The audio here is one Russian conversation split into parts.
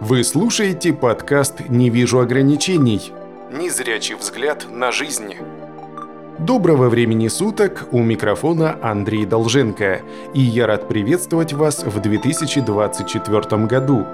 Вы слушаете подкаст «Не вижу ограничений». Незрячий взгляд на жизнь. Доброго времени суток, у микрофона Андрей Долженко, и я рад приветствовать вас в 2024 году.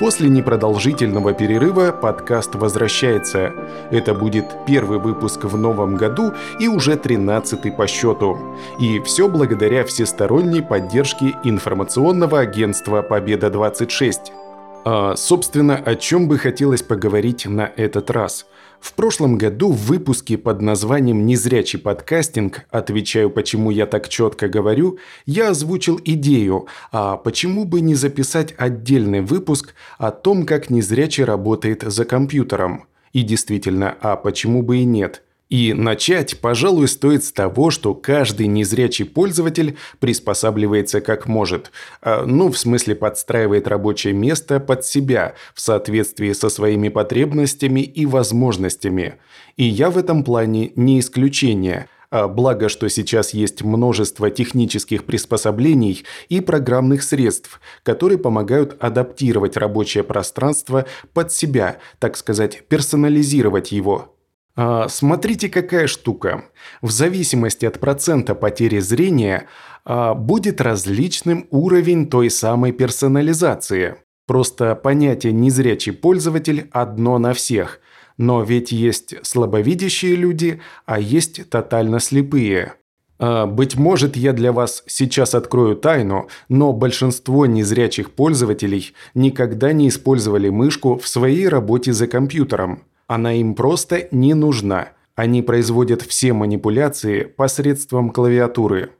После непродолжительного перерыва подкаст возвращается. Это будет первый выпуск в новом году и уже тринадцатый по счету. И все благодаря всесторонней поддержке информационного агентства «Победа-26». А, собственно, о чем бы хотелось поговорить на этот раз. В прошлом году в выпуске под названием «Незрячий подкастинг. Отвечаю, почему я так четко говорю», я озвучил идею, а почему бы не записать отдельный выпуск о том, как незрячий работает за компьютером. И действительно, а почему бы и нет – и начать, пожалуй, стоит с того, что каждый незрячий пользователь приспосабливается как может. А, ну, в смысле подстраивает рабочее место под себя в соответствии со своими потребностями и возможностями. И я в этом плане не исключение – а благо, что сейчас есть множество технических приспособлений и программных средств, которые помогают адаптировать рабочее пространство под себя, так сказать, персонализировать его. А, смотрите, какая штука. В зависимости от процента потери зрения а, будет различным уровень той самой персонализации. Просто понятие «незрячий пользователь» одно на всех. Но ведь есть слабовидящие люди, а есть тотально слепые. А, быть может, я для вас сейчас открою тайну, но большинство незрячих пользователей никогда не использовали мышку в своей работе за компьютером. Она им просто не нужна. Они производят все манипуляции посредством клавиатуры.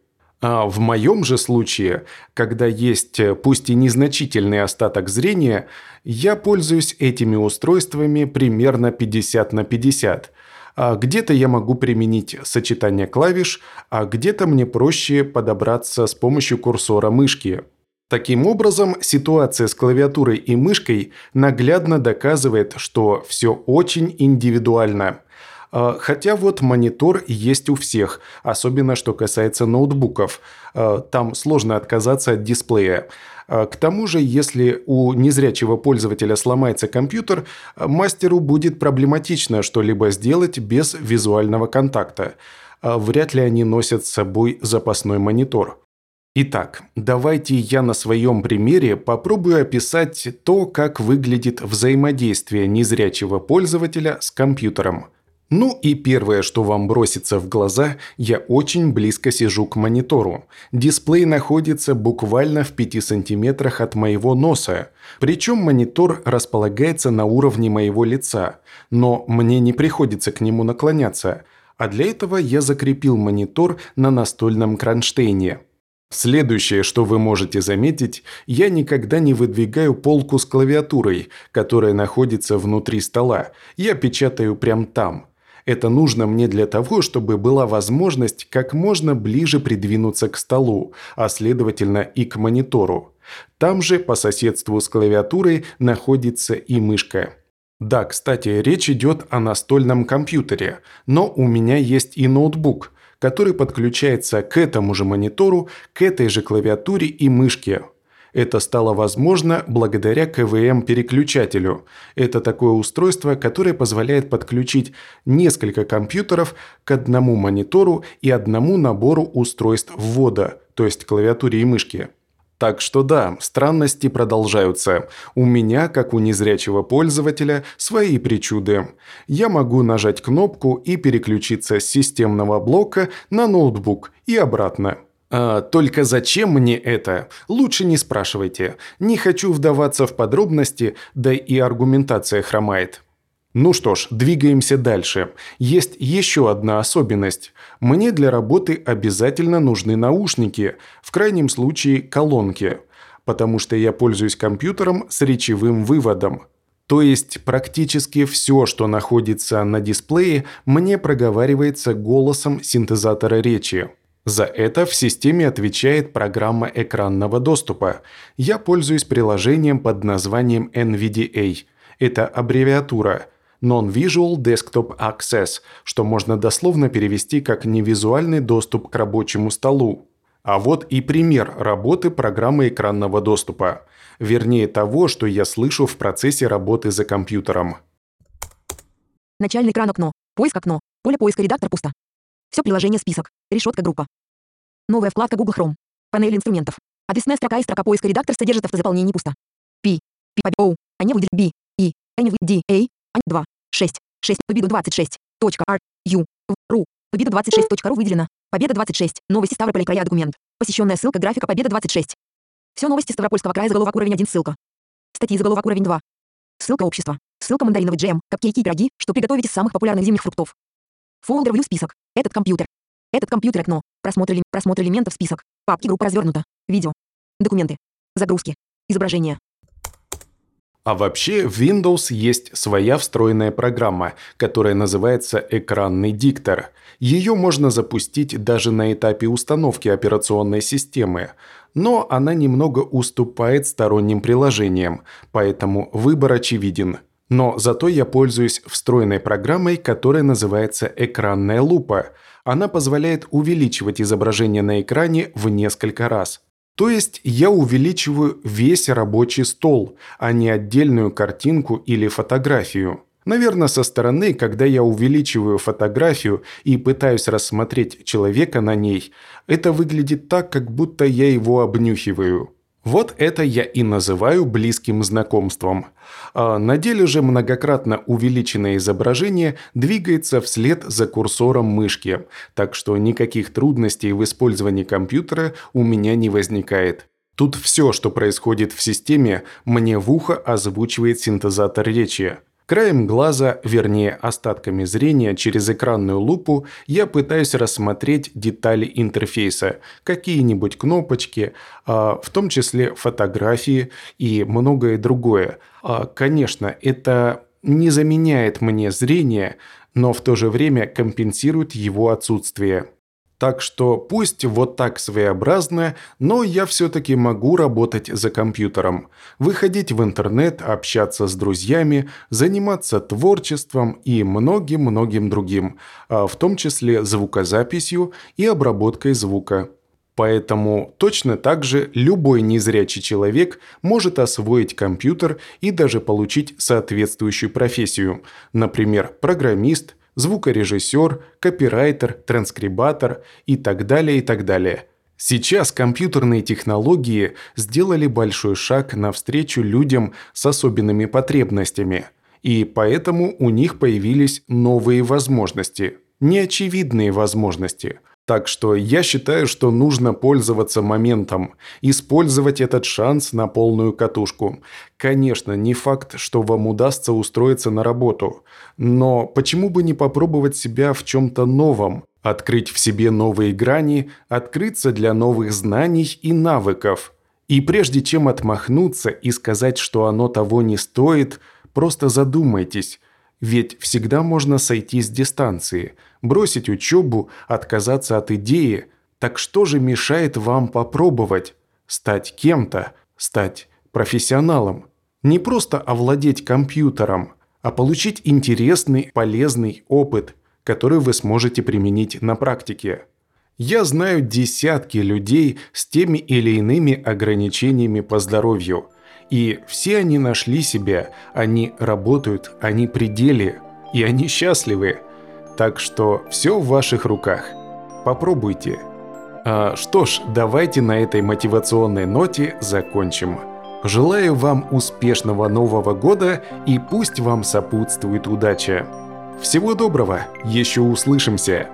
А в моем же случае, когда есть пусть и незначительный остаток зрения, я пользуюсь этими устройствами примерно 50 на 50. А где-то я могу применить сочетание клавиш, а где-то мне проще подобраться с помощью курсора мышки – Таким образом, ситуация с клавиатурой и мышкой наглядно доказывает, что все очень индивидуально. А, хотя вот монитор есть у всех, особенно что касается ноутбуков. А, там сложно отказаться от дисплея. А, к тому же, если у незрячего пользователя сломается компьютер, мастеру будет проблематично что-либо сделать без визуального контакта. Вряд ли они носят с собой запасной монитор. Итак, давайте я на своем примере попробую описать то, как выглядит взаимодействие незрячего пользователя с компьютером. Ну и первое, что вам бросится в глаза, я очень близко сижу к монитору. Дисплей находится буквально в 5 сантиметрах от моего носа. Причем монитор располагается на уровне моего лица. Но мне не приходится к нему наклоняться. А для этого я закрепил монитор на настольном кронштейне. Следующее, что вы можете заметить, я никогда не выдвигаю полку с клавиатурой, которая находится внутри стола. Я печатаю прямо там. Это нужно мне для того, чтобы была возможность как можно ближе придвинуться к столу, а следовательно и к монитору. Там же, по соседству с клавиатурой, находится и мышка. Да, кстати, речь идет о настольном компьютере, но у меня есть и ноутбук – который подключается к этому же монитору, к этой же клавиатуре и мышке. Это стало возможно благодаря КВМ-переключателю. Это такое устройство, которое позволяет подключить несколько компьютеров к одному монитору и одному набору устройств ввода, то есть клавиатуре и мышке. Так что да, странности продолжаются. У меня, как у незрячего пользователя, свои причуды. Я могу нажать кнопку и переключиться с системного блока на ноутбук и обратно. А, только зачем мне это? Лучше не спрашивайте. Не хочу вдаваться в подробности, да и аргументация хромает. Ну что ж, двигаемся дальше. Есть еще одна особенность. Мне для работы обязательно нужны наушники, в крайнем случае колонки, потому что я пользуюсь компьютером с речевым выводом. То есть практически все, что находится на дисплее, мне проговаривается голосом синтезатора речи. За это в системе отвечает программа экранного доступа. Я пользуюсь приложением под названием NVDA. Это аббревиатура – Non-Visual Desktop Access, что можно дословно перевести как «невизуальный доступ к рабочему столу». А вот и пример работы программы экранного доступа. вернее того, что я слышу в процессе работы за компьютером. Начальный экран окно. Поиск окно. Поле поиска редактор пусто. Все приложение список. Решетка группа. Новая вкладка Google Chrome. Панель инструментов. Адресная строка и строка поиска редактор содержит автозаполнение пусто. P. P. O. Не выделить B. И. Не выделить D. A. А 2. 6. 6. Победу 26. Точка. R. U. Ру. Победа 26.ру выделено. Победа 26. Новости Ставрополя края документ. Посещенная ссылка графика Победа 26. Все новости Ставропольского края заголовок уровень 1 ссылка. Статьи заголовок уровень 2. Ссылка общества. Ссылка мандариновый джем, капкейки и пироги, что приготовить из самых популярных зимних фруктов. Фолдер view список. Этот компьютер. Этот компьютер окно. Просмотр, элем- просмотр элементов список. Папки группа развернута. Видео. Документы. Загрузки. Изображения. А вообще в Windows есть своя встроенная программа, которая называется «Экранный диктор». Ее можно запустить даже на этапе установки операционной системы, но она немного уступает сторонним приложениям, поэтому выбор очевиден. Но зато я пользуюсь встроенной программой, которая называется «Экранная лупа». Она позволяет увеличивать изображение на экране в несколько раз – то есть я увеличиваю весь рабочий стол, а не отдельную картинку или фотографию. Наверное, со стороны, когда я увеличиваю фотографию и пытаюсь рассмотреть человека на ней, это выглядит так, как будто я его обнюхиваю. Вот это я и называю близким знакомством. А на деле же многократно увеличенное изображение двигается вслед за курсором мышки, так что никаких трудностей в использовании компьютера у меня не возникает. Тут все, что происходит в системе, мне в ухо озвучивает синтезатор речи. Краем глаза, вернее остатками зрения через экранную лупу, я пытаюсь рассмотреть детали интерфейса, какие-нибудь кнопочки, а, в том числе фотографии и многое другое. А, конечно, это не заменяет мне зрение, но в то же время компенсирует его отсутствие. Так что пусть вот так своеобразно, но я все-таки могу работать за компьютером, выходить в интернет, общаться с друзьями, заниматься творчеством и многим-многим другим, а в том числе звукозаписью и обработкой звука. Поэтому точно так же любой незрячий человек может освоить компьютер и даже получить соответствующую профессию, например, программист – звукорежиссер, копирайтер, транскрибатор и так далее, и так далее. Сейчас компьютерные технологии сделали большой шаг навстречу людям с особенными потребностями, и поэтому у них появились новые возможности, неочевидные возможности – так что я считаю, что нужно пользоваться моментом, использовать этот шанс на полную катушку. Конечно, не факт, что вам удастся устроиться на работу, но почему бы не попробовать себя в чем-то новом, открыть в себе новые грани, открыться для новых знаний и навыков. И прежде чем отмахнуться и сказать, что оно того не стоит, просто задумайтесь, ведь всегда можно сойти с дистанции, бросить учебу, отказаться от идеи. Так что же мешает вам попробовать? Стать кем-то, стать профессионалом. Не просто овладеть компьютером, а получить интересный, полезный опыт, который вы сможете применить на практике. Я знаю десятки людей с теми или иными ограничениями по здоровью – и все они нашли себя, они работают, они пределе, и они счастливы. Так что все в ваших руках. Попробуйте. А, что ж, давайте на этой мотивационной ноте закончим. Желаю вам успешного Нового года и пусть вам сопутствует удача. Всего доброго, еще услышимся!